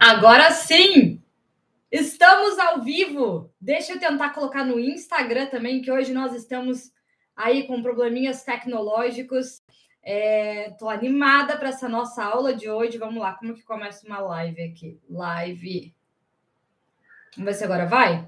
Agora sim! Estamos ao vivo. Deixa eu tentar colocar no Instagram também, que hoje nós estamos aí com probleminhas tecnológicos. Estou é, animada para essa nossa aula de hoje. Vamos lá, como que começa uma live aqui? Live. Vamos ver se agora vai?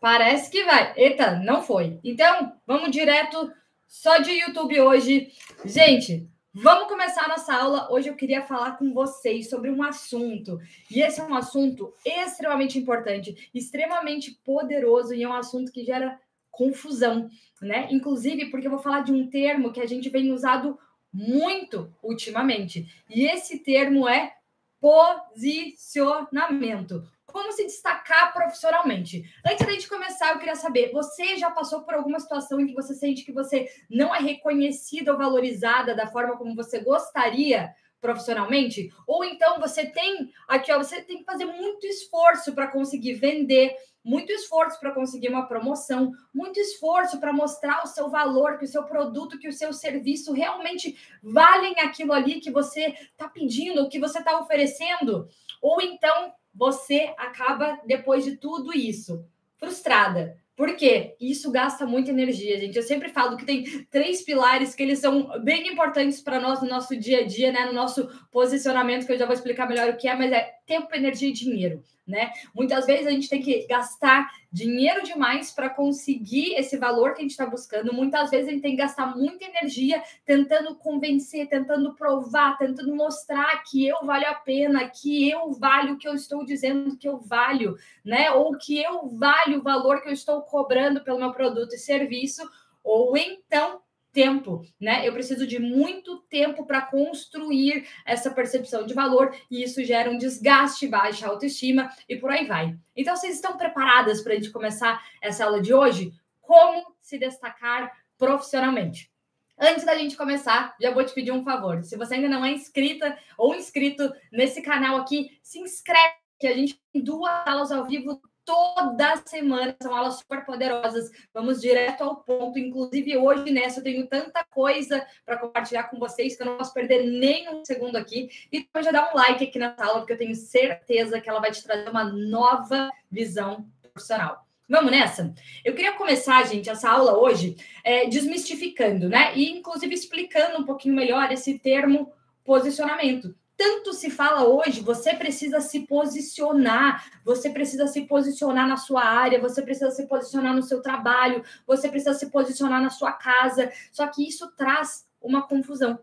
Parece que vai. Eita, não foi. Então, vamos direto só de YouTube hoje. Gente, Vamos começar a nossa aula. Hoje eu queria falar com vocês sobre um assunto, e esse é um assunto extremamente importante, extremamente poderoso, e é um assunto que gera confusão, né? Inclusive porque eu vou falar de um termo que a gente vem usado muito ultimamente, e esse termo é posicionamento como se destacar profissionalmente. Antes da gente começar, eu queria saber: você já passou por alguma situação em que você sente que você não é reconhecida ou valorizada da forma como você gostaria? profissionalmente, ou então você tem aqui, ó, você tem que fazer muito esforço para conseguir vender, muito esforço para conseguir uma promoção, muito esforço para mostrar o seu valor, que o seu produto, que o seu serviço realmente valem aquilo ali que você está pedindo, que você está oferecendo, ou então você acaba, depois de tudo isso, frustrada. Por quê? Isso gasta muita energia, gente. Eu sempre falo que tem três pilares que eles são bem importantes para nós no nosso dia a dia, né? No nosso posicionamento, que eu já vou explicar melhor o que é, mas é tempo, energia e dinheiro né? Muitas vezes a gente tem que gastar dinheiro demais para conseguir esse valor que a gente está buscando. Muitas vezes a gente tem que gastar muita energia tentando convencer, tentando provar, tentando mostrar que eu valho a pena, que eu valho o que eu estou dizendo que eu valho, né? Ou que eu valho o valor que eu estou cobrando pelo meu produto e serviço. Ou então tempo, né? Eu preciso de muito tempo para construir essa percepção de valor e isso gera um desgaste, baixa autoestima e por aí vai. Então, vocês estão preparadas para a gente começar essa aula de hoje? Como se destacar profissionalmente? Antes da gente começar, já vou te pedir um favor. Se você ainda não é inscrita ou inscrito nesse canal aqui, se inscreve que a gente tem duas aulas ao vivo toda semana, são aulas super poderosas. Vamos direto ao ponto. Inclusive, hoje, nessa, eu tenho tanta coisa para compartilhar com vocês que eu não posso perder nem um segundo aqui. E depois já dá um like aqui nessa aula, porque eu tenho certeza que ela vai te trazer uma nova visão profissional. Vamos nessa? Eu queria começar, gente, essa aula hoje é, desmistificando, né? E, inclusive, explicando um pouquinho melhor esse termo posicionamento tanto se fala hoje, você precisa se posicionar, você precisa se posicionar na sua área, você precisa se posicionar no seu trabalho, você precisa se posicionar na sua casa. Só que isso traz uma confusão.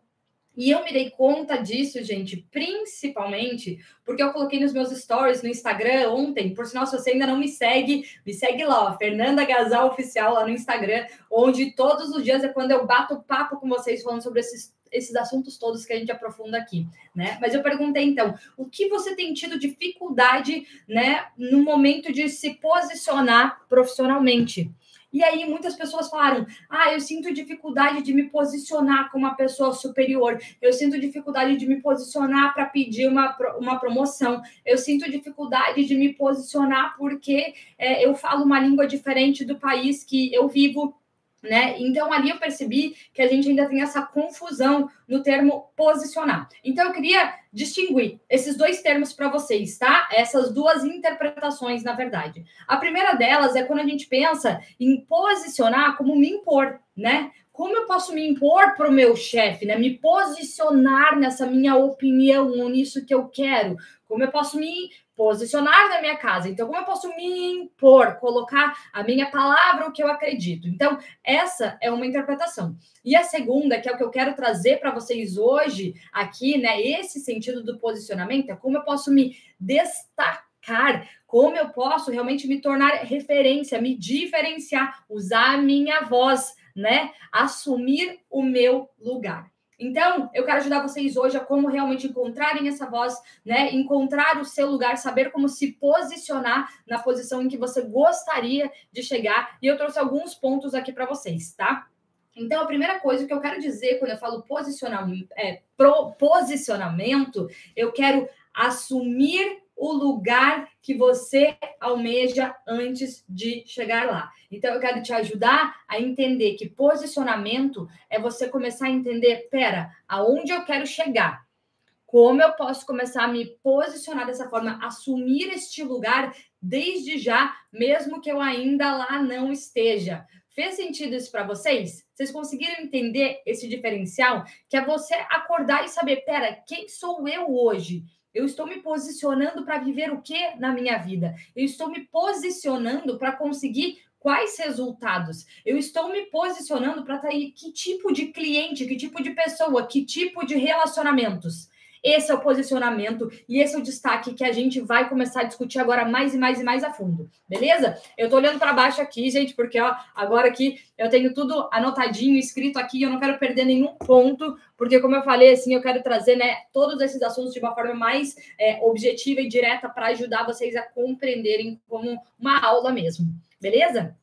E eu me dei conta disso, gente, principalmente porque eu coloquei nos meus stories no Instagram ontem. Por sinal, se você ainda não me segue, me segue lá, ó, Fernanda Gasal Oficial lá no Instagram, onde todos os dias é quando eu bato papo com vocês falando sobre esses esses assuntos todos que a gente aprofunda aqui, né? Mas eu perguntei então, o que você tem tido dificuldade, né, no momento de se posicionar profissionalmente? E aí muitas pessoas falaram: "Ah, eu sinto dificuldade de me posicionar como uma pessoa superior. Eu sinto dificuldade de me posicionar para pedir uma, uma promoção. Eu sinto dificuldade de me posicionar porque é, eu falo uma língua diferente do país que eu vivo." Né? Então, ali eu percebi que a gente ainda tem essa confusão no termo posicionar. Então, eu queria distinguir esses dois termos para vocês, tá? Essas duas interpretações, na verdade. A primeira delas é quando a gente pensa em posicionar como me impor, né? Como eu posso me impor para o meu chefe, né? Me posicionar nessa minha opinião, nisso que eu quero. Como eu posso me posicionar na minha casa. Então, como eu posso me impor, colocar a minha palavra, o que eu acredito? Então, essa é uma interpretação. E a segunda, que é o que eu quero trazer para vocês hoje aqui, né? Esse sentido do posicionamento é como eu posso me destacar como eu posso realmente me tornar referência, me diferenciar, usar a minha voz, né? Assumir o meu lugar. Então, eu quero ajudar vocês hoje a como realmente encontrarem essa voz, né? Encontrar o seu lugar, saber como se posicionar na posição em que você gostaria de chegar. E eu trouxe alguns pontos aqui para vocês, tá? Então, a primeira coisa que eu quero dizer quando eu falo posicionamento, é, pro, posicionamento, eu quero assumir o lugar que você almeja antes de chegar lá. Então, eu quero te ajudar a entender que posicionamento é você começar a entender, pera, aonde eu quero chegar? Como eu posso começar a me posicionar dessa forma, assumir este lugar desde já, mesmo que eu ainda lá não esteja? Fez sentido isso para vocês? Vocês conseguiram entender esse diferencial? Que é você acordar e saber, pera, quem sou eu hoje? Eu estou me posicionando para viver o que na minha vida? Eu estou me posicionando para conseguir quais resultados? Eu estou me posicionando para atrair que tipo de cliente, que tipo de pessoa, que tipo de relacionamentos? Esse é o posicionamento e esse é o destaque que a gente vai começar a discutir agora mais e mais e mais a fundo, beleza? Eu tô olhando para baixo aqui, gente, porque ó, agora aqui eu tenho tudo anotadinho, escrito aqui, eu não quero perder nenhum ponto, porque como eu falei, assim, eu quero trazer, né, todos esses assuntos de uma forma mais é, objetiva e direta para ajudar vocês a compreenderem como uma aula mesmo, beleza?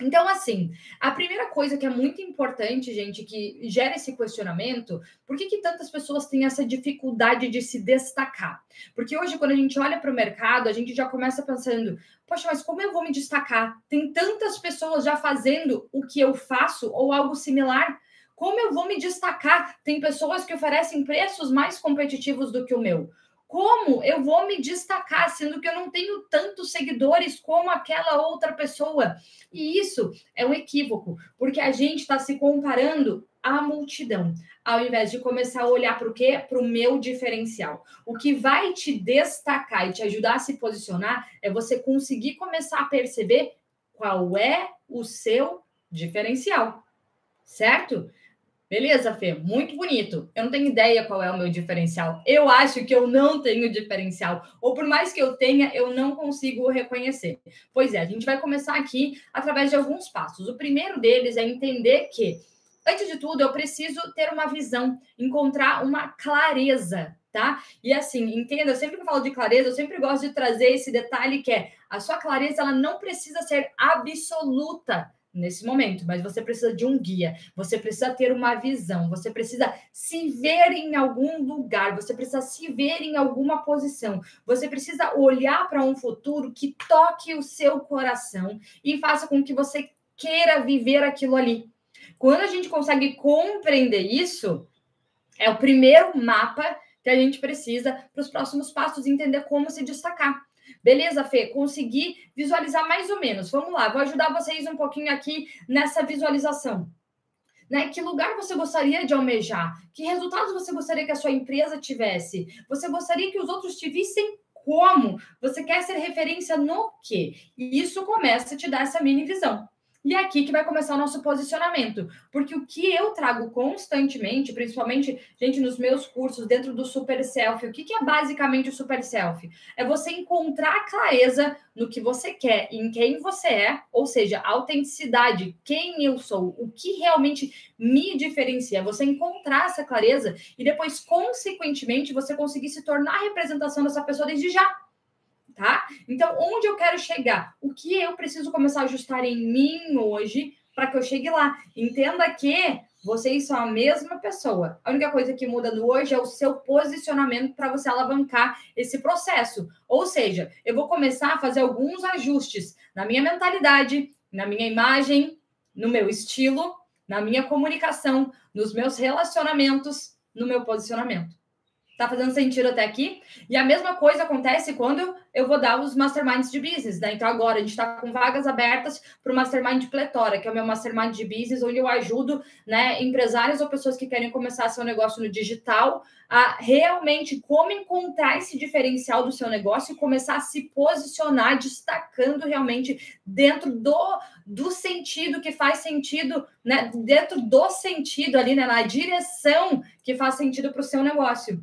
Então, assim, a primeira coisa que é muito importante, gente, que gera esse questionamento, por que, que tantas pessoas têm essa dificuldade de se destacar? Porque hoje, quando a gente olha para o mercado, a gente já começa pensando, poxa, mas como eu vou me destacar? Tem tantas pessoas já fazendo o que eu faço ou algo similar. Como eu vou me destacar? Tem pessoas que oferecem preços mais competitivos do que o meu. Como eu vou me destacar, sendo que eu não tenho tantos seguidores como aquela outra pessoa? E isso é um equívoco, porque a gente está se comparando à multidão, ao invés de começar a olhar para o quê? Para o meu diferencial. O que vai te destacar e te ajudar a se posicionar é você conseguir começar a perceber qual é o seu diferencial, certo? Beleza, Fê? Muito bonito. Eu não tenho ideia qual é o meu diferencial. Eu acho que eu não tenho diferencial. Ou por mais que eu tenha, eu não consigo reconhecer. Pois é, a gente vai começar aqui através de alguns passos. O primeiro deles é entender que, antes de tudo, eu preciso ter uma visão, encontrar uma clareza tá? E assim, entenda, eu sempre que eu falo de clareza, eu sempre gosto de trazer esse detalhe que é a sua clareza ela não precisa ser absoluta nesse momento, mas você precisa de um guia, você precisa ter uma visão, você precisa se ver em algum lugar, você precisa se ver em alguma posição, você precisa olhar para um futuro que toque o seu coração e faça com que você queira viver aquilo ali. Quando a gente consegue compreender isso, é o primeiro mapa que a gente precisa para os próximos passos entender como se destacar. Beleza, Fê? Consegui visualizar mais ou menos. Vamos lá, vou ajudar vocês um pouquinho aqui nessa visualização. Né? Que lugar você gostaria de almejar? Que resultados você gostaria que a sua empresa tivesse? Você gostaria que os outros te vissem como? Você quer ser referência no quê? E isso começa a te dar essa mini visão. E é aqui que vai começar o nosso posicionamento. Porque o que eu trago constantemente, principalmente, gente, nos meus cursos, dentro do Super Self, o que, que é basicamente o Super Self? É você encontrar clareza no que você quer, em quem você é, ou seja, autenticidade, quem eu sou, o que realmente me diferencia. Você encontrar essa clareza e depois, consequentemente, você conseguir se tornar a representação dessa pessoa desde já tá? Então, onde eu quero chegar? O que eu preciso começar a ajustar em mim hoje para que eu chegue lá? Entenda que vocês são a mesma pessoa. A única coisa que muda no hoje é o seu posicionamento para você alavancar esse processo. Ou seja, eu vou começar a fazer alguns ajustes na minha mentalidade, na minha imagem, no meu estilo, na minha comunicação, nos meus relacionamentos, no meu posicionamento. Tá fazendo sentido até aqui? E a mesma coisa acontece quando eu vou dar os masterminds de business, né? Então agora a gente está com vagas abertas para o mastermind Pletora, que é o meu mastermind de business, onde eu ajudo, né, empresários ou pessoas que querem começar seu negócio no digital a realmente como encontrar esse diferencial do seu negócio e começar a se posicionar destacando realmente dentro do, do sentido que faz sentido, né? Dentro do sentido ali, né, na direção que faz sentido para o seu negócio.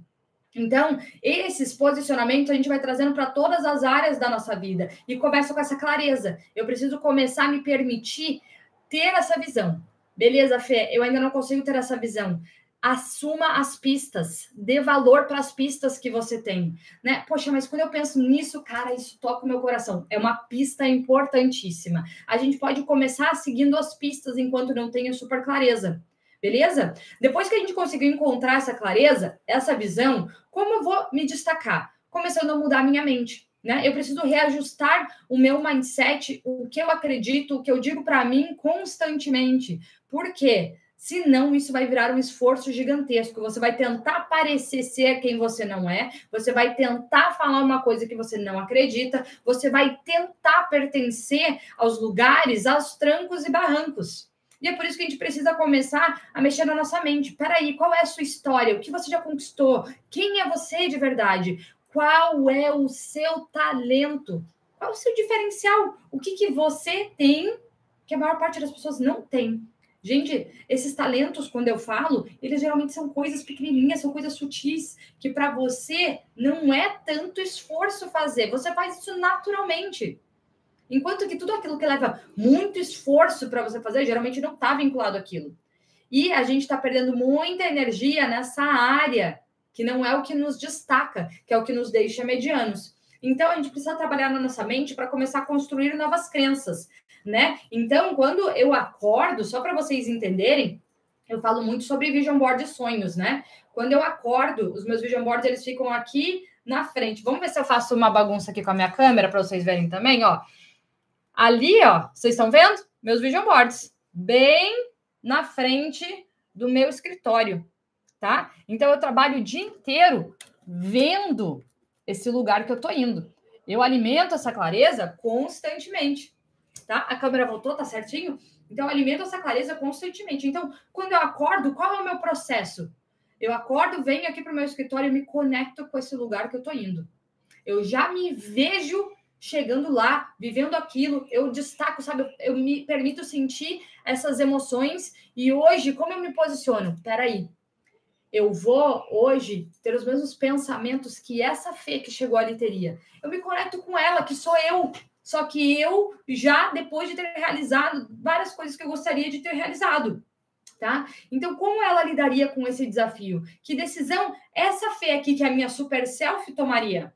Então, esses posicionamentos a gente vai trazendo para todas as áreas da nossa vida e começa com essa clareza. Eu preciso começar a me permitir ter essa visão. Beleza, Fê? Eu ainda não consigo ter essa visão. Assuma as pistas, dê valor para as pistas que você tem, né? Poxa, mas quando eu penso nisso, cara, isso toca o meu coração. É uma pista importantíssima. A gente pode começar seguindo as pistas enquanto não tenha super clareza beleza? Depois que a gente conseguiu encontrar essa clareza, essa visão, como eu vou me destacar? Começando a mudar a minha mente. Né? Eu preciso reajustar o meu mindset, o que eu acredito, o que eu digo para mim constantemente. Por quê? Senão, isso vai virar um esforço gigantesco. Você vai tentar parecer ser quem você não é, você vai tentar falar uma coisa que você não acredita, você vai tentar pertencer aos lugares, aos trancos e barrancos. E é por isso que a gente precisa começar a mexer na nossa mente. Peraí, qual é a sua história? O que você já conquistou? Quem é você de verdade? Qual é o seu talento? Qual é o seu diferencial? O que, que você tem que a maior parte das pessoas não tem? Gente, esses talentos, quando eu falo, eles geralmente são coisas pequenininhas, são coisas sutis, que para você não é tanto esforço fazer, você faz isso naturalmente. Enquanto que tudo aquilo que leva muito esforço para você fazer, geralmente não está vinculado àquilo. E a gente está perdendo muita energia nessa área, que não é o que nos destaca, que é o que nos deixa medianos. Então, a gente precisa trabalhar na nossa mente para começar a construir novas crenças, né? Então, quando eu acordo, só para vocês entenderem, eu falo muito sobre vision board de sonhos, né? Quando eu acordo, os meus vision boards eles ficam aqui na frente. Vamos ver se eu faço uma bagunça aqui com a minha câmera para vocês verem também, ó. Ali, ó, vocês estão vendo? Meus vision boards, bem na frente do meu escritório, tá? Então eu trabalho o dia inteiro vendo esse lugar que eu tô indo. Eu alimento essa clareza constantemente tá? A câmera voltou, tá certinho? Então, eu alimento essa clareza constantemente. Então, quando eu acordo, qual é o meu processo? Eu acordo, venho aqui para o meu escritório e me conecto com esse lugar que eu tô indo. Eu já me vejo chegando lá, vivendo aquilo, eu destaco, sabe? Eu me permito sentir essas emoções e hoje, como eu me posiciono? Peraí, eu vou hoje ter os mesmos pensamentos que essa Fê que chegou ali teria. Eu me conecto com ela, que sou eu, só que eu já, depois de ter realizado várias coisas que eu gostaria de ter realizado. Tá? Então, como ela lidaria com esse desafio? Que decisão essa fé aqui que a minha super self tomaria?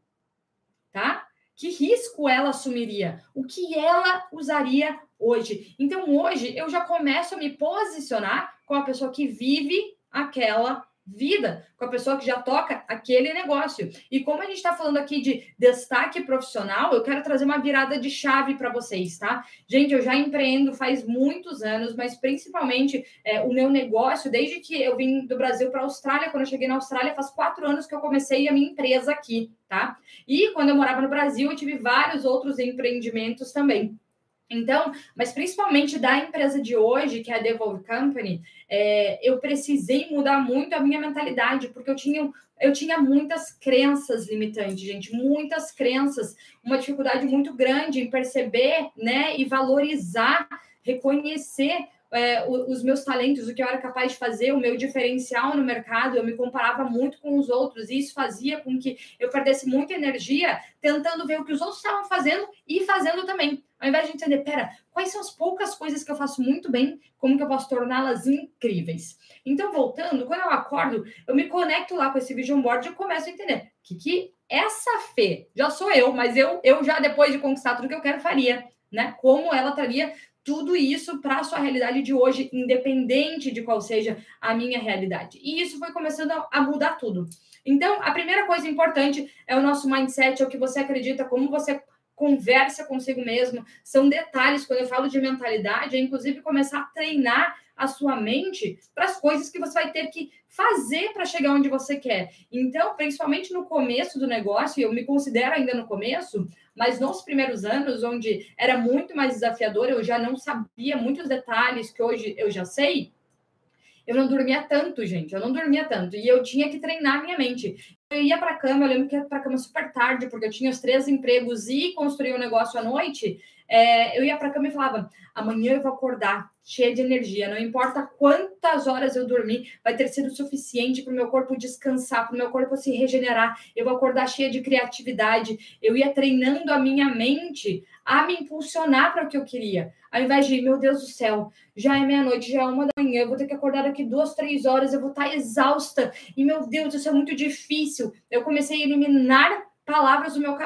Tá? Que risco ela assumiria? O que ela usaria hoje? Então, hoje eu já começo a me posicionar com a pessoa que vive aquela vida com a pessoa que já toca aquele negócio. E como a gente está falando aqui de destaque profissional, eu quero trazer uma virada de chave para vocês, tá? Gente, eu já empreendo faz muitos anos, mas principalmente é, o meu negócio, desde que eu vim do Brasil para a Austrália, quando eu cheguei na Austrália, faz quatro anos que eu comecei a minha empresa aqui, tá? E quando eu morava no Brasil, eu tive vários outros empreendimentos também. Então, mas principalmente da empresa de hoje, que é a Devolve Company, é, eu precisei mudar muito a minha mentalidade, porque eu tinha, eu tinha muitas crenças limitantes, gente, muitas crenças, uma dificuldade muito grande em perceber, né, e valorizar, reconhecer é, os meus talentos, o que eu era capaz de fazer, o meu diferencial no mercado, eu me comparava muito com os outros, e isso fazia com que eu perdesse muita energia tentando ver o que os outros estavam fazendo e fazendo também. Ao invés de entender, pera, quais são as poucas coisas que eu faço muito bem, como que eu posso torná-las incríveis? Então, voltando, quando eu acordo, eu me conecto lá com esse vision board e começo a entender que, que essa fé, já sou eu, mas eu, eu já depois de conquistar tudo que eu quero, faria, né? Como ela traria tudo isso para a sua realidade de hoje, independente de qual seja a minha realidade. E isso foi começando a mudar tudo. Então, a primeira coisa importante é o nosso mindset, é o que você acredita, como você conversa consigo mesmo. São detalhes, quando eu falo de mentalidade, é inclusive começar a treinar a sua mente para as coisas que você vai ter que fazer para chegar onde você quer. Então, principalmente no começo do negócio, eu me considero ainda no começo, mas nos primeiros anos, onde era muito mais desafiador, eu já não sabia muitos detalhes que hoje eu já sei. Eu não dormia tanto, gente. Eu não dormia tanto. E eu tinha que treinar minha mente. Eu ia para a cama, eu lembro que ia para a cama super tarde, porque eu tinha os três empregos e construía um negócio à noite. É, eu ia para cama e falava: amanhã eu vou acordar cheia de energia, não importa quantas horas eu dormir, vai ter sido suficiente para o meu corpo descansar, para o meu corpo se regenerar. Eu vou acordar cheia de criatividade. Eu ia treinando a minha mente a me impulsionar para o que eu queria. Ao invés de, meu Deus do céu, já é meia-noite, já é uma da manhã, eu vou ter que acordar daqui duas, três horas, eu vou estar exausta. E, meu Deus, isso é muito difícil. Eu comecei a eliminar palavras do meu,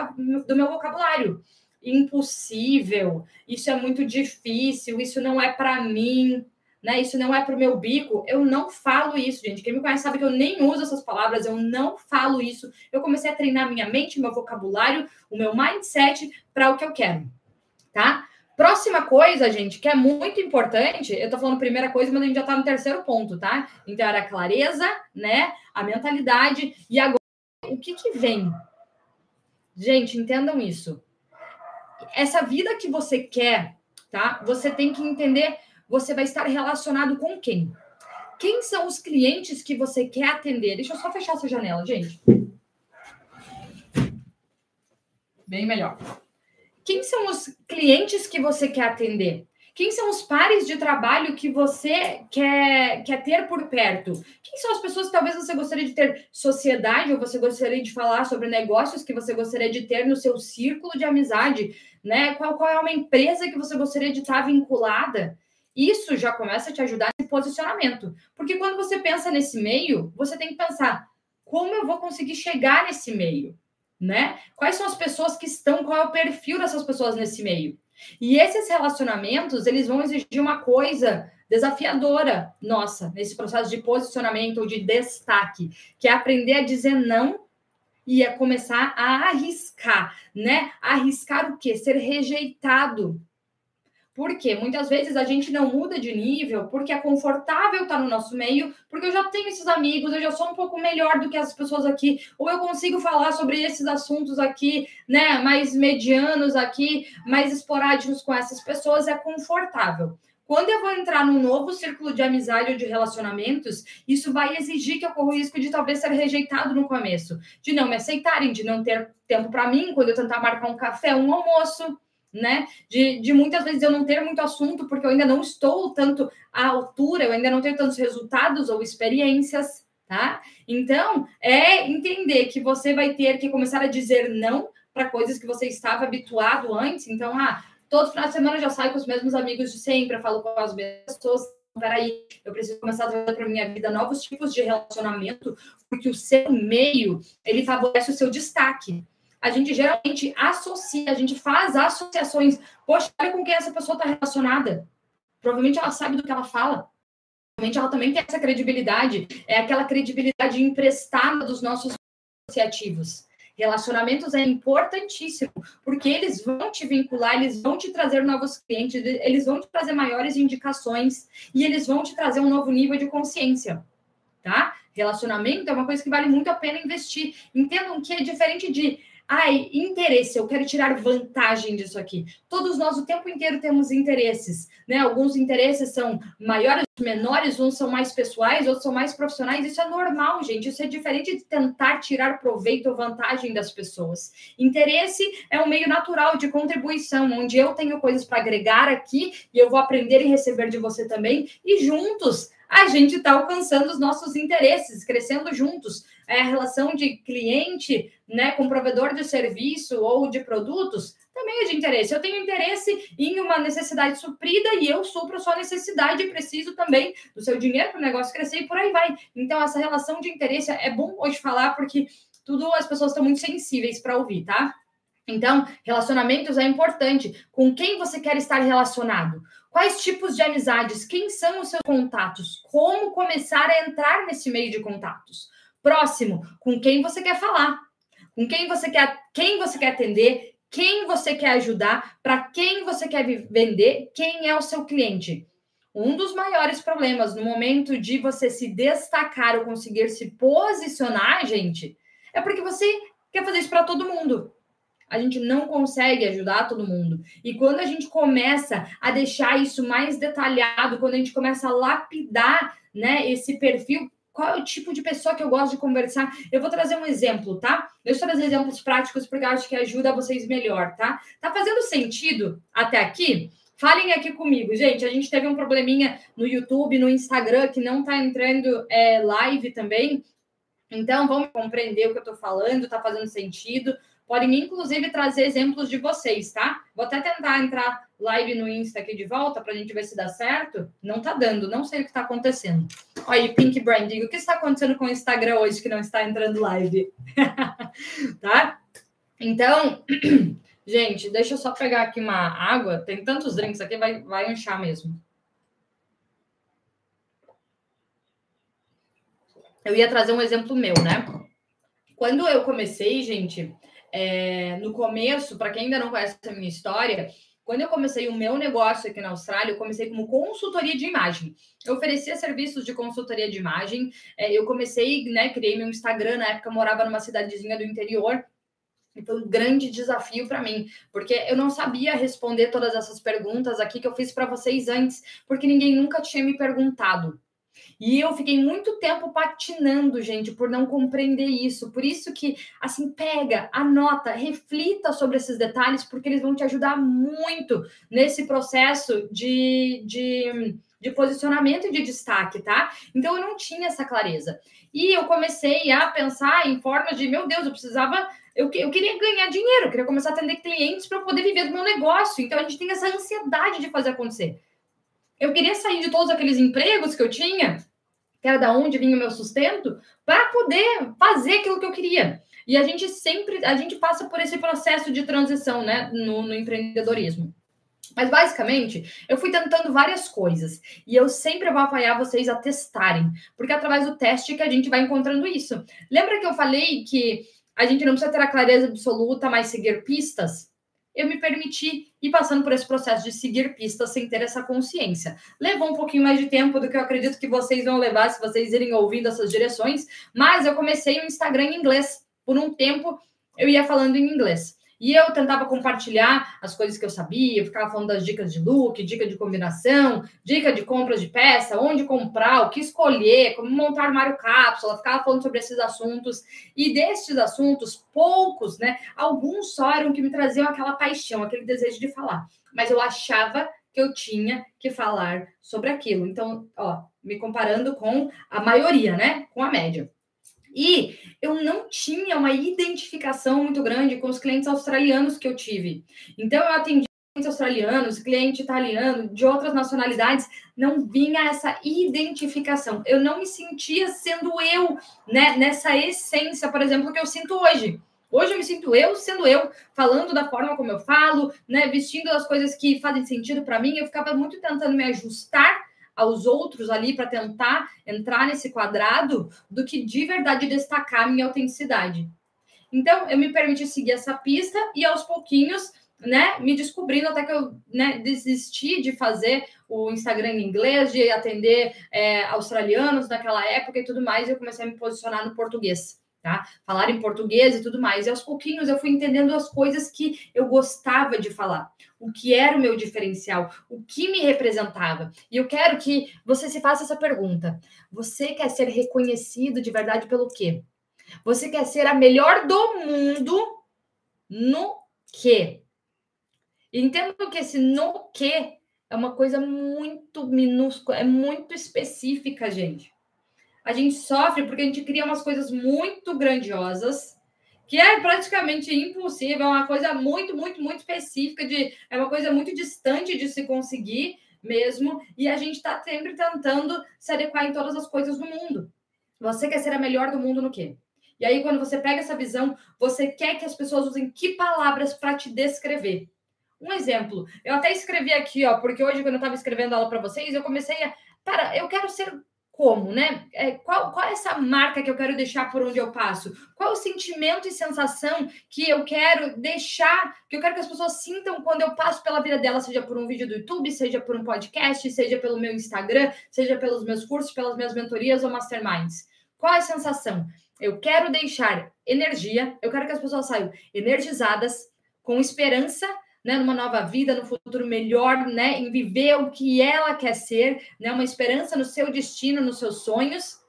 do meu vocabulário impossível, isso é muito difícil, isso não é para mim, né? Isso não é para o meu bico. Eu não falo isso, gente. Quem me conhece sabe que eu nem uso essas palavras, eu não falo isso. Eu comecei a treinar minha mente, meu vocabulário, o meu mindset para o que eu quero, tá? Próxima coisa, gente, que é muito importante, eu tô falando primeira coisa, mas a gente já tá no terceiro ponto, tá? Então era a clareza, né? A mentalidade e agora o que que vem? Gente, entendam isso. Essa vida que você quer, tá? Você tem que entender, você vai estar relacionado com quem? Quem são os clientes que você quer atender? Deixa eu só fechar essa janela, gente. Bem melhor. Quem são os clientes que você quer atender? Quem são os pares de trabalho que você quer, quer ter por perto? Quem são as pessoas que talvez você gostaria de ter sociedade ou você gostaria de falar sobre negócios que você gostaria de ter no seu círculo de amizade? Né? Qual, qual é uma empresa que você gostaria de estar vinculada? Isso já começa a te ajudar nesse posicionamento. Porque quando você pensa nesse meio, você tem que pensar como eu vou conseguir chegar nesse meio? né? Quais são as pessoas que estão, qual é o perfil dessas pessoas nesse meio? E esses relacionamentos, eles vão exigir uma coisa desafiadora nossa, nesse processo de posicionamento ou de destaque, que é aprender a dizer não e a começar a arriscar, né? Arriscar o quê? Ser rejeitado porque muitas vezes a gente não muda de nível porque é confortável estar no nosso meio, porque eu já tenho esses amigos, eu já sou um pouco melhor do que as pessoas aqui, ou eu consigo falar sobre esses assuntos aqui, né, mais medianos aqui, mais esporádicos com essas pessoas, é confortável. Quando eu vou entrar num novo círculo de amizade ou de relacionamentos, isso vai exigir que eu corra o risco de talvez ser rejeitado no começo, de não me aceitarem, de não ter tempo para mim quando eu tentar marcar um café, um almoço né? De, de muitas vezes eu não ter muito assunto, porque eu ainda não estou tanto à altura, eu ainda não tenho tantos resultados ou experiências, tá? Então, é entender que você vai ter que começar a dizer não para coisas que você estava habituado antes. Então, ah, todo final de semana eu já saio com os mesmos amigos de sempre, eu falo com as mesmas pessoas. Peraí, eu preciso começar a trazer para minha vida novos tipos de relacionamento, porque o seu meio ele favorece o seu destaque a gente geralmente associa, a gente faz associações. Poxa, olha com quem essa pessoa está relacionada. Provavelmente ela sabe do que ela fala. Provavelmente ela também tem essa credibilidade. É aquela credibilidade emprestada dos nossos associativos. Relacionamentos é importantíssimo, porque eles vão te vincular, eles vão te trazer novos clientes, eles vão te trazer maiores indicações e eles vão te trazer um novo nível de consciência, tá? Relacionamento é uma coisa que vale muito a pena investir. Entendam que é diferente de Ai, interesse, eu quero tirar vantagem disso aqui. Todos nós o tempo inteiro temos interesses, né? Alguns interesses são maiores, menores, uns são mais pessoais, outros são mais profissionais. Isso é normal, gente. Isso é diferente de tentar tirar proveito ou vantagem das pessoas. Interesse é um meio natural de contribuição, onde eu tenho coisas para agregar aqui e eu vou aprender e receber de você também, e juntos a gente está alcançando os nossos interesses, crescendo juntos. É a relação de cliente né, com provedor de serviço ou de produtos também é de interesse. Eu tenho interesse em uma necessidade suprida e eu supro a sua necessidade e preciso também do seu dinheiro para o negócio crescer e por aí vai. Então, essa relação de interesse é bom hoje falar porque tudo as pessoas estão muito sensíveis para ouvir, tá? Então, relacionamentos é importante. Com quem você quer estar relacionado? Quais tipos de amizades? Quem são os seus contatos? Como começar a entrar nesse meio de contatos? Próximo, com quem você quer falar? Com quem você quer, quem você quer atender? Quem você quer ajudar? Para quem você quer vender? Quem é o seu cliente? Um dos maiores problemas no momento de você se destacar ou conseguir se posicionar, gente, é porque você quer fazer isso para todo mundo a gente não consegue ajudar todo mundo. E quando a gente começa a deixar isso mais detalhado, quando a gente começa a lapidar, né, esse perfil, qual é o tipo de pessoa que eu gosto de conversar? Eu vou trazer um exemplo, tá? Deixa eu trazer exemplos práticos porque eu acho que ajuda vocês melhor, tá? Tá fazendo sentido até aqui? Falem aqui comigo, gente. A gente teve um probleminha no YouTube, no Instagram, que não tá entrando é, live também. Então, vamos compreender o que eu tô falando, tá fazendo sentido. Podem, inclusive, trazer exemplos de vocês, tá? Vou até tentar entrar live no Insta aqui de volta para a gente ver se dá certo. Não tá dando, não sei o que está acontecendo. Olha Pink Branding, o que está acontecendo com o Instagram hoje que não está entrando live? tá? Então, gente, deixa eu só pegar aqui uma água. Tem tantos drinks aqui, vai, vai inchar mesmo. Eu ia trazer um exemplo meu, né? Quando eu comecei, gente, é, no começo, para quem ainda não conhece a minha história, Quando eu comecei o meu negócio aqui na Austrália, eu comecei como consultoria de imagem. Eu oferecia serviços de consultoria de imagem. É, eu comecei, né, criei meu Instagram, na época morava numa cidadezinha do interior, e foi um grande desafio para mim, porque eu não sabia responder todas essas perguntas aqui que eu fiz para vocês antes, porque ninguém nunca tinha me perguntado. E eu fiquei muito tempo patinando, gente, por não compreender isso. Por isso que, assim, pega, anota, reflita sobre esses detalhes, porque eles vão te ajudar muito nesse processo de, de, de posicionamento e de destaque, tá? Então, eu não tinha essa clareza. E eu comecei a pensar em formas de, meu Deus, eu precisava eu, eu, queria ganhar dinheiro, eu queria começar a atender clientes para poder viver do meu negócio. Então a gente tem essa ansiedade de fazer acontecer. Eu queria sair de todos aqueles empregos que eu tinha, que era da onde vinha o meu sustento, para poder fazer aquilo que eu queria. E a gente sempre, a gente passa por esse processo de transição, né, no, no empreendedorismo. Mas basicamente, eu fui tentando várias coisas e eu sempre vou apoiar vocês a testarem, porque é através do teste que a gente vai encontrando isso. Lembra que eu falei que a gente não precisa ter a clareza absoluta, mas seguir pistas? Eu me permiti ir passando por esse processo de seguir pistas sem ter essa consciência. Levou um pouquinho mais de tempo do que eu acredito que vocês vão levar se vocês irem ouvindo essas direções, mas eu comecei o Instagram em inglês. Por um tempo eu ia falando em inglês. E eu tentava compartilhar as coisas que eu sabia, eu ficava falando das dicas de look, dica de combinação, dica de compras de peça, onde comprar, o que escolher, como montar armário cápsula, ficava falando sobre esses assuntos. E desses assuntos, poucos, né? Alguns só eram que me traziam aquela paixão, aquele desejo de falar. Mas eu achava que eu tinha que falar sobre aquilo. Então, ó, me comparando com a maioria, né? Com a média. E eu não tinha uma identificação muito grande com os clientes australianos que eu tive. Então, eu atendi clientes australianos, cliente italiano, de outras nacionalidades, não vinha essa identificação. Eu não me sentia sendo eu, né, nessa essência, por exemplo, que eu sinto hoje. Hoje eu me sinto eu sendo eu, falando da forma como eu falo, né, vestindo as coisas que fazem sentido para mim. Eu ficava muito tentando me ajustar aos outros ali para tentar entrar nesse quadrado do que de verdade destacar a minha autenticidade. Então, eu me permiti seguir essa pista e aos pouquinhos, né, me descobrindo até que eu né, desisti de fazer o Instagram em inglês, de atender é, australianos naquela época e tudo mais, e eu comecei a me posicionar no português tá? Falar em português e tudo mais. E aos pouquinhos eu fui entendendo as coisas que eu gostava de falar, o que era o meu diferencial, o que me representava. E eu quero que você se faça essa pergunta: você quer ser reconhecido de verdade pelo quê? Você quer ser a melhor do mundo no quê? Entendo que esse no quê é uma coisa muito minúscula, é muito específica, gente a gente sofre porque a gente cria umas coisas muito grandiosas, que é praticamente impossível, é uma coisa muito, muito, muito específica, de, é uma coisa muito distante de se conseguir mesmo, e a gente está sempre tentando se adequar em todas as coisas do mundo. Você quer ser a melhor do mundo no quê? E aí, quando você pega essa visão, você quer que as pessoas usem que palavras para te descrever? Um exemplo, eu até escrevi aqui, ó, porque hoje, quando eu estava escrevendo ela para vocês, eu comecei a. Cara, eu quero ser como, né? É, qual, qual é essa marca que eu quero deixar por onde eu passo? Qual é o sentimento e sensação que eu quero deixar, que eu quero que as pessoas sintam quando eu passo pela vida delas, seja por um vídeo do YouTube, seja por um podcast, seja pelo meu Instagram, seja pelos meus cursos, pelas minhas mentorias ou masterminds? Qual é a sensação? Eu quero deixar energia, eu quero que as pessoas saiam energizadas, com esperança né, numa nova vida, no futuro melhor, né, em viver o que ela quer ser, né, uma esperança no seu destino, nos seus sonhos,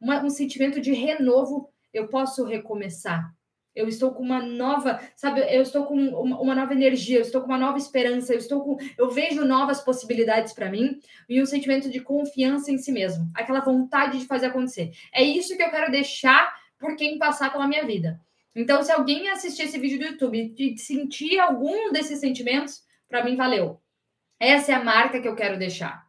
uma, um sentimento de renovo. Eu posso recomeçar. Eu estou com uma nova, sabe, eu estou com uma, uma nova energia, eu estou com uma nova esperança, eu estou com, eu vejo novas possibilidades para mim e um sentimento de confiança em si mesmo, aquela vontade de fazer acontecer. É isso que eu quero deixar por quem passar pela minha vida. Então, se alguém assistir esse vídeo do YouTube e sentir algum desses sentimentos, para mim valeu. Essa é a marca que eu quero deixar,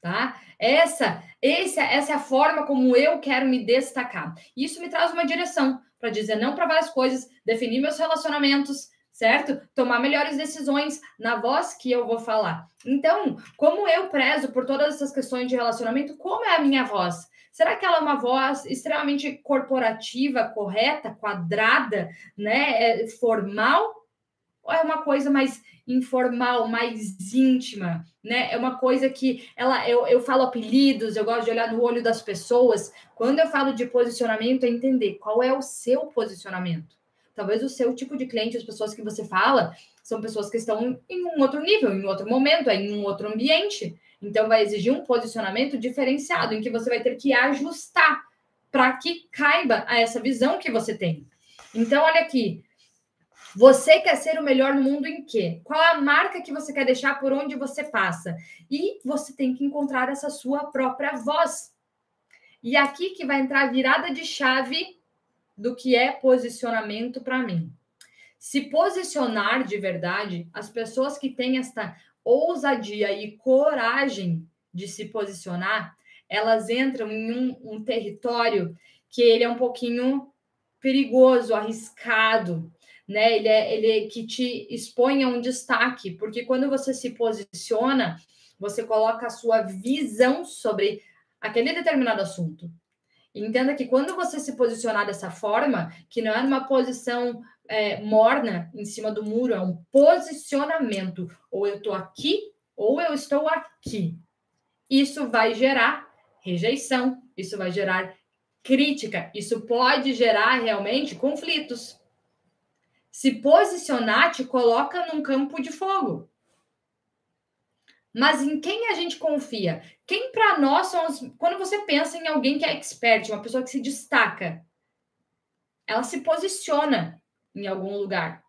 tá? Essa, essa, essa é a forma como eu quero me destacar. Isso me traz uma direção para dizer não para várias coisas, definir meus relacionamentos, certo? Tomar melhores decisões na voz que eu vou falar. Então, como eu prezo por todas essas questões de relacionamento, como é a minha voz? Será que ela é uma voz extremamente corporativa, correta, quadrada, né, é, formal? ou é uma coisa mais informal, mais íntima, né? É uma coisa que ela eu, eu falo apelidos, eu gosto de olhar no olho das pessoas. Quando eu falo de posicionamento, é entender qual é o seu posicionamento. Talvez o seu tipo de cliente, as pessoas que você fala, são pessoas que estão em um outro nível, em outro momento, em um outro ambiente. Então, vai exigir um posicionamento diferenciado, em que você vai ter que ajustar para que caiba a essa visão que você tem. Então, olha aqui, você quer ser o melhor no mundo em quê? Qual a marca que você quer deixar por onde você passa? E você tem que encontrar essa sua própria voz. E aqui que vai entrar a virada de chave do que é posicionamento para mim. Se posicionar de verdade, as pessoas que têm esta ousadia e coragem de se posicionar, elas entram em um, um território que ele é um pouquinho perigoso, arriscado, né? Ele é ele que te expõe a um destaque, porque quando você se posiciona, você coloca a sua visão sobre aquele determinado assunto. Entenda que quando você se posicionar dessa forma, que não é numa posição é, morna em cima do muro, é um posicionamento. Ou eu estou aqui, ou eu estou aqui. Isso vai gerar rejeição, isso vai gerar crítica, isso pode gerar realmente conflitos se posicionar te coloca num campo de fogo. Mas em quem a gente confia? Quem para nós são os... Quando você pensa em alguém que é expert, uma pessoa que se destaca, ela se posiciona em algum lugar.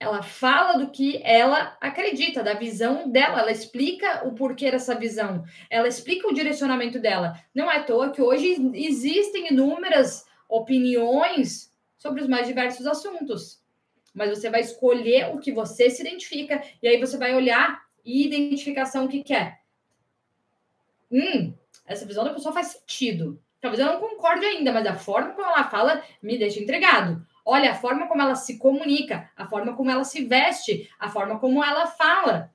Ela fala do que ela acredita, da visão dela, ela explica o porquê dessa visão, ela explica o direcionamento dela. Não é à toa que hoje existem inúmeras opiniões sobre os mais diversos assuntos mas você vai escolher o que você se identifica, e aí você vai olhar e identificação que quer. Hum, essa visão da pessoa faz sentido. Talvez eu não concorde ainda, mas a forma como ela fala me deixa intrigado. Olha a forma como ela se comunica, a forma como ela se veste, a forma como ela fala.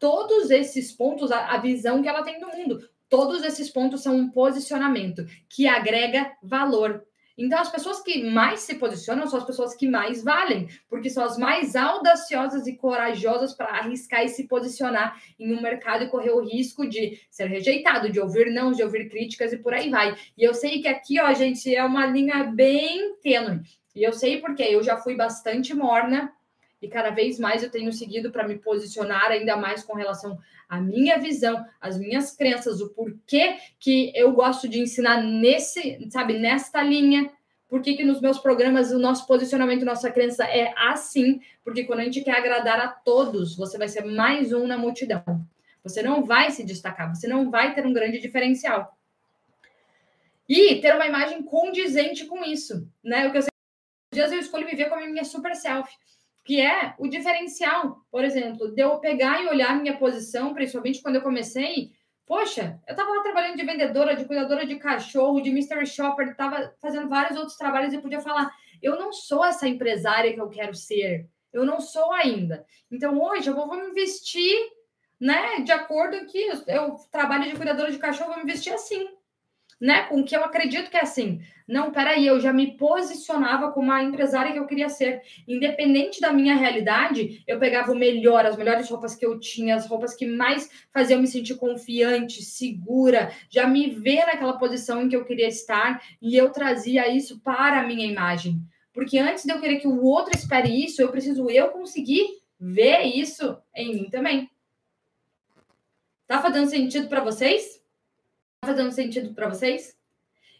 Todos esses pontos, a, a visão que ela tem do mundo, todos esses pontos são um posicionamento que agrega valor então, as pessoas que mais se posicionam são as pessoas que mais valem, porque são as mais audaciosas e corajosas para arriscar e se posicionar em um mercado e correr o risco de ser rejeitado, de ouvir não, de ouvir críticas e por aí vai. E eu sei que aqui, ó, gente, é uma linha bem tênue. E eu sei porque eu já fui bastante morna e cada vez mais eu tenho seguido para me posicionar ainda mais com relação à minha visão, às minhas crenças, o porquê que eu gosto de ensinar nesse, sabe, nesta linha. Por que, que nos meus programas o nosso posicionamento, nossa crença é assim? Porque quando a gente quer agradar a todos, você vai ser mais um na multidão. Você não vai se destacar, você não vai ter um grande diferencial. E ter uma imagem condizente com isso, né? O que eu sei, dias eu escolho me ver como a minha super selfie que é o diferencial, por exemplo, de eu pegar e olhar minha posição, principalmente quando eu comecei. Poxa, eu estava lá trabalhando de vendedora, de cuidadora de cachorro, de mystery shopper, estava fazendo vários outros trabalhos e podia falar: eu não sou essa empresária que eu quero ser, eu não sou ainda. Então hoje eu vou, vou me vestir, né, de acordo que eu, eu trabalho de cuidadora de cachorro, vou me vestir assim né? Com que eu acredito que é assim. Não, peraí, eu já me posicionava como a empresária que eu queria ser. Independente da minha realidade, eu pegava o melhor, as melhores roupas que eu tinha, as roupas que mais faziam me sentir confiante, segura, já me ver naquela posição em que eu queria estar, e eu trazia isso para a minha imagem. Porque antes de eu querer que o outro espere isso, eu preciso eu conseguir ver isso em mim também. Tá fazendo sentido para vocês? Fazendo sentido para vocês?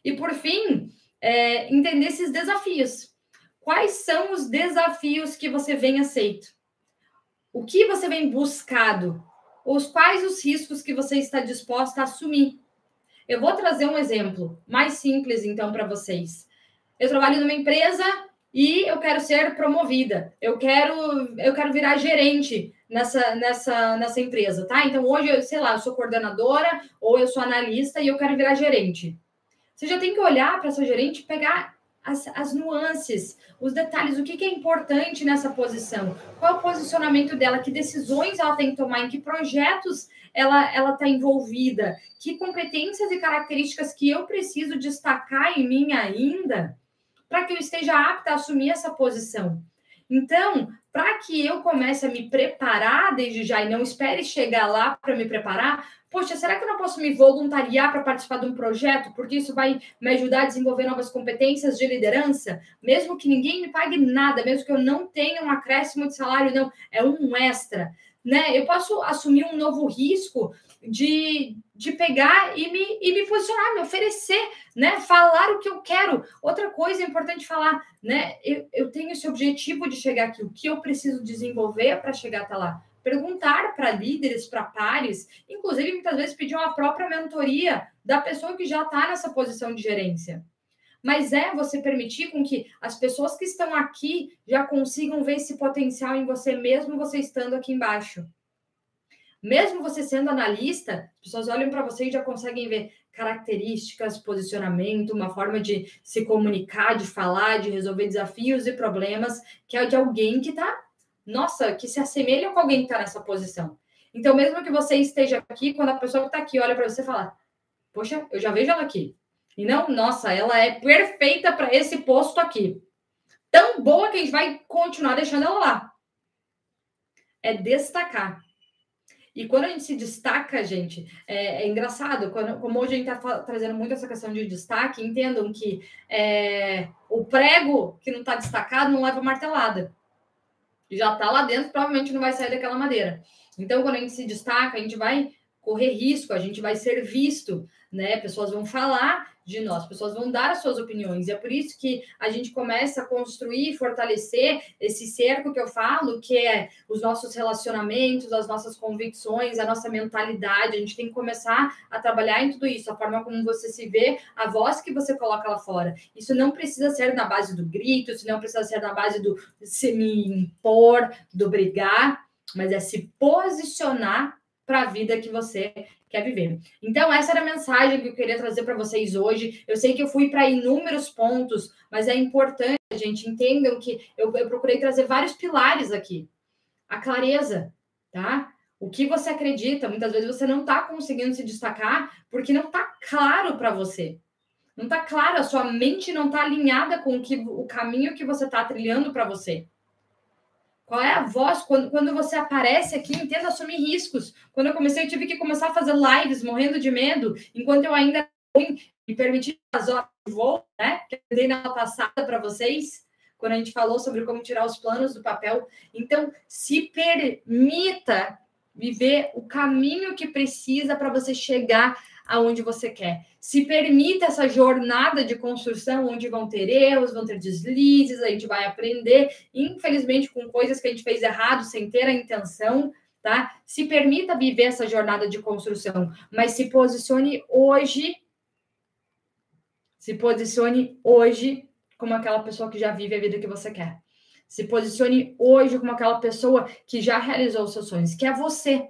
E por fim, é, entender esses desafios. Quais são os desafios que você vem aceito? O que você vem buscado? Os quais os riscos que você está disposta a assumir? Eu vou trazer um exemplo mais simples então para vocês. Eu trabalho numa empresa e eu quero ser promovida. Eu quero eu quero virar gerente nessa, nessa, nessa empresa, tá? Então, hoje, eu, sei lá, eu sou coordenadora ou eu sou analista e eu quero virar gerente. Você já tem que olhar para essa gerente pegar as, as nuances, os detalhes, o que, que é importante nessa posição, qual é o posicionamento dela, que decisões ela tem que tomar, em que projetos ela ela está envolvida, que competências e características que eu preciso destacar em mim ainda para que eu esteja apta a assumir essa posição. Então, para que eu comece a me preparar desde já e não espere chegar lá para me preparar, poxa, será que eu não posso me voluntariar para participar de um projeto? Porque isso vai me ajudar a desenvolver novas competências de liderança, mesmo que ninguém me pague nada, mesmo que eu não tenha um acréscimo de salário, não, é um extra. Né? Eu posso assumir um novo risco de, de pegar e me, e me posicionar, me oferecer, né? Falar o que eu quero. Outra coisa importante falar, né? Eu, eu tenho esse objetivo de chegar aqui, o que eu preciso desenvolver para chegar até lá perguntar para líderes, para pares, inclusive muitas vezes pedir uma própria mentoria da pessoa que já está nessa posição de gerência. Mas é você permitir com que as pessoas que estão aqui já consigam ver esse potencial em você, mesmo você estando aqui embaixo. Mesmo você sendo analista, as pessoas olham para você e já conseguem ver características, posicionamento, uma forma de se comunicar, de falar, de resolver desafios e problemas, que é de alguém que está nossa, que se assemelha com alguém que está nessa posição. Então, mesmo que você esteja aqui, quando a pessoa que está aqui olha para você e fala, poxa, eu já vejo ela aqui. E não, nossa, ela é perfeita para esse posto aqui. Tão boa que a gente vai continuar deixando ela lá. É destacar. E quando a gente se destaca, gente, é, é engraçado, quando, como hoje a gente está trazendo muito essa questão de destaque, entendam que é, o prego que não está destacado não leva martelada já está lá dentro, provavelmente não vai sair daquela madeira. Então, quando a gente se destaca, a gente vai correr risco, a gente vai ser visto, né? Pessoas vão falar de nós, pessoas vão dar as suas opiniões. E é por isso que a gente começa a construir e fortalecer esse cerco que eu falo, que é os nossos relacionamentos, as nossas convicções, a nossa mentalidade. A gente tem que começar a trabalhar em tudo isso, a forma como você se vê, a voz que você coloca lá fora. Isso não precisa ser na base do grito, isso não precisa ser na base do se me impor, do brigar, mas é se posicionar para a vida que você quer viver. Então, essa era a mensagem que eu queria trazer para vocês hoje. Eu sei que eu fui para inúmeros pontos, mas é importante, gente, entendam que eu, eu procurei trazer vários pilares aqui. A clareza, tá? O que você acredita, muitas vezes você não está conseguindo se destacar porque não está claro para você. Não está claro, a sua mente não está alinhada com o, que, o caminho que você está trilhando para você. Qual é a voz? Quando, quando você aparece aqui, entenda assumir riscos. Quando eu comecei, eu tive que começar a fazer lives morrendo de medo, enquanto eu ainda me permiti as horas de voo, né? Que eu dei na aula passada para vocês, quando a gente falou sobre como tirar os planos do papel. Então, se permita viver o caminho que precisa para você chegar aonde você quer. Se permita essa jornada de construção, onde vão ter erros, vão ter deslizes, a gente vai aprender, infelizmente, com coisas que a gente fez errado, sem ter a intenção, tá? Se permita viver essa jornada de construção, mas se posicione hoje, se posicione hoje como aquela pessoa que já vive a vida que você quer. Se posicione hoje como aquela pessoa que já realizou os seus sonhos, que é você.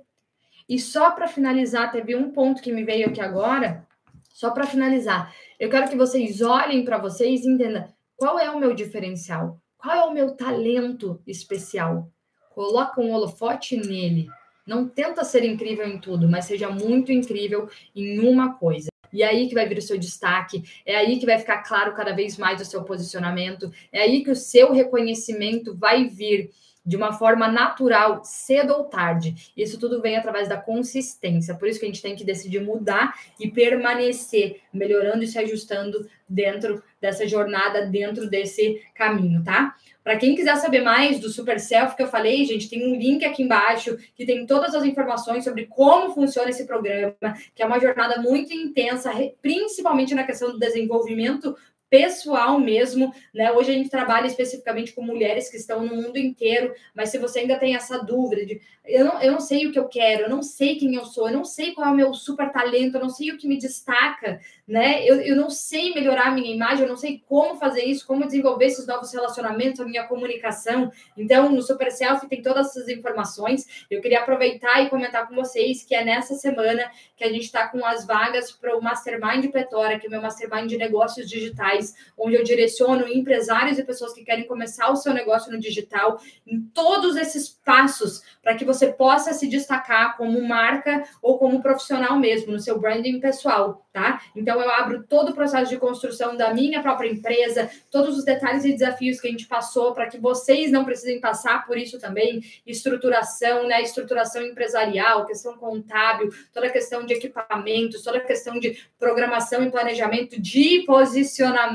E só para finalizar, teve um ponto que me veio aqui agora, só para finalizar. Eu quero que vocês olhem para vocês e entendam qual é o meu diferencial, qual é o meu talento especial. Coloca um holofote nele. Não tenta ser incrível em tudo, mas seja muito incrível em uma coisa. E é aí que vai vir o seu destaque, é aí que vai ficar claro cada vez mais o seu posicionamento, é aí que o seu reconhecimento vai vir de uma forma natural, cedo ou tarde. Isso tudo vem através da consistência. Por isso que a gente tem que decidir mudar e permanecer, melhorando e se ajustando dentro dessa jornada, dentro desse caminho, tá? Para quem quiser saber mais do Super Self que eu falei, gente, tem um link aqui embaixo que tem todas as informações sobre como funciona esse programa, que é uma jornada muito intensa, principalmente na questão do desenvolvimento pessoal mesmo, né? Hoje a gente trabalha especificamente com mulheres que estão no mundo inteiro, mas se você ainda tem essa dúvida de eu não, eu não sei o que eu quero, eu não sei quem eu sou, eu não sei qual é o meu super talento, eu não sei o que me destaca, né? Eu, eu não sei melhorar a minha imagem, eu não sei como fazer isso, como desenvolver esses novos relacionamentos, a minha comunicação. Então, no Super Selfie tem todas essas informações. Eu queria aproveitar e comentar com vocês que é nessa semana que a gente está com as vagas para o Mastermind Petora, que é o meu Mastermind de negócios digitais onde eu direciono empresários e pessoas que querem começar o seu negócio no digital em todos esses passos para que você possa se destacar como marca ou como profissional mesmo no seu branding pessoal, tá? Então eu abro todo o processo de construção da minha própria empresa, todos os detalhes e desafios que a gente passou para que vocês não precisem passar por isso também, estruturação, né, estruturação empresarial, questão contábil, toda a questão de equipamentos, toda a questão de programação e planejamento de posicionamento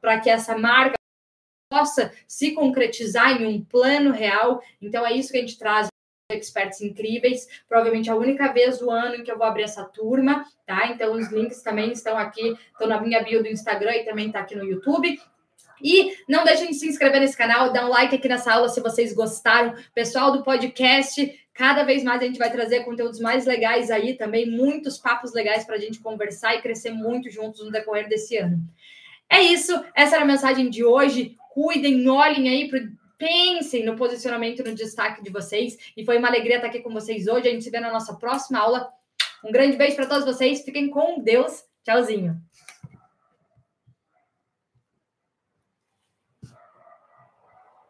para que essa marca possa se concretizar em um plano real. Então, é isso que a gente traz experts incríveis. Provavelmente a única vez do ano em que eu vou abrir essa turma, tá? Então, os links também estão aqui, estão na minha bio do Instagram e também está aqui no YouTube. E não deixem de se inscrever nesse canal, dar um like aqui nessa aula se vocês gostaram. Pessoal do podcast, cada vez mais a gente vai trazer conteúdos mais legais aí também, muitos papos legais para a gente conversar e crescer muito juntos no decorrer desse ano. É isso, essa era a mensagem de hoje. Cuidem, olhem aí para pensem no posicionamento, no destaque de vocês. E foi uma alegria estar aqui com vocês hoje. A gente se vê na nossa próxima aula. Um grande beijo para todos vocês. Fiquem com Deus. Tchauzinho.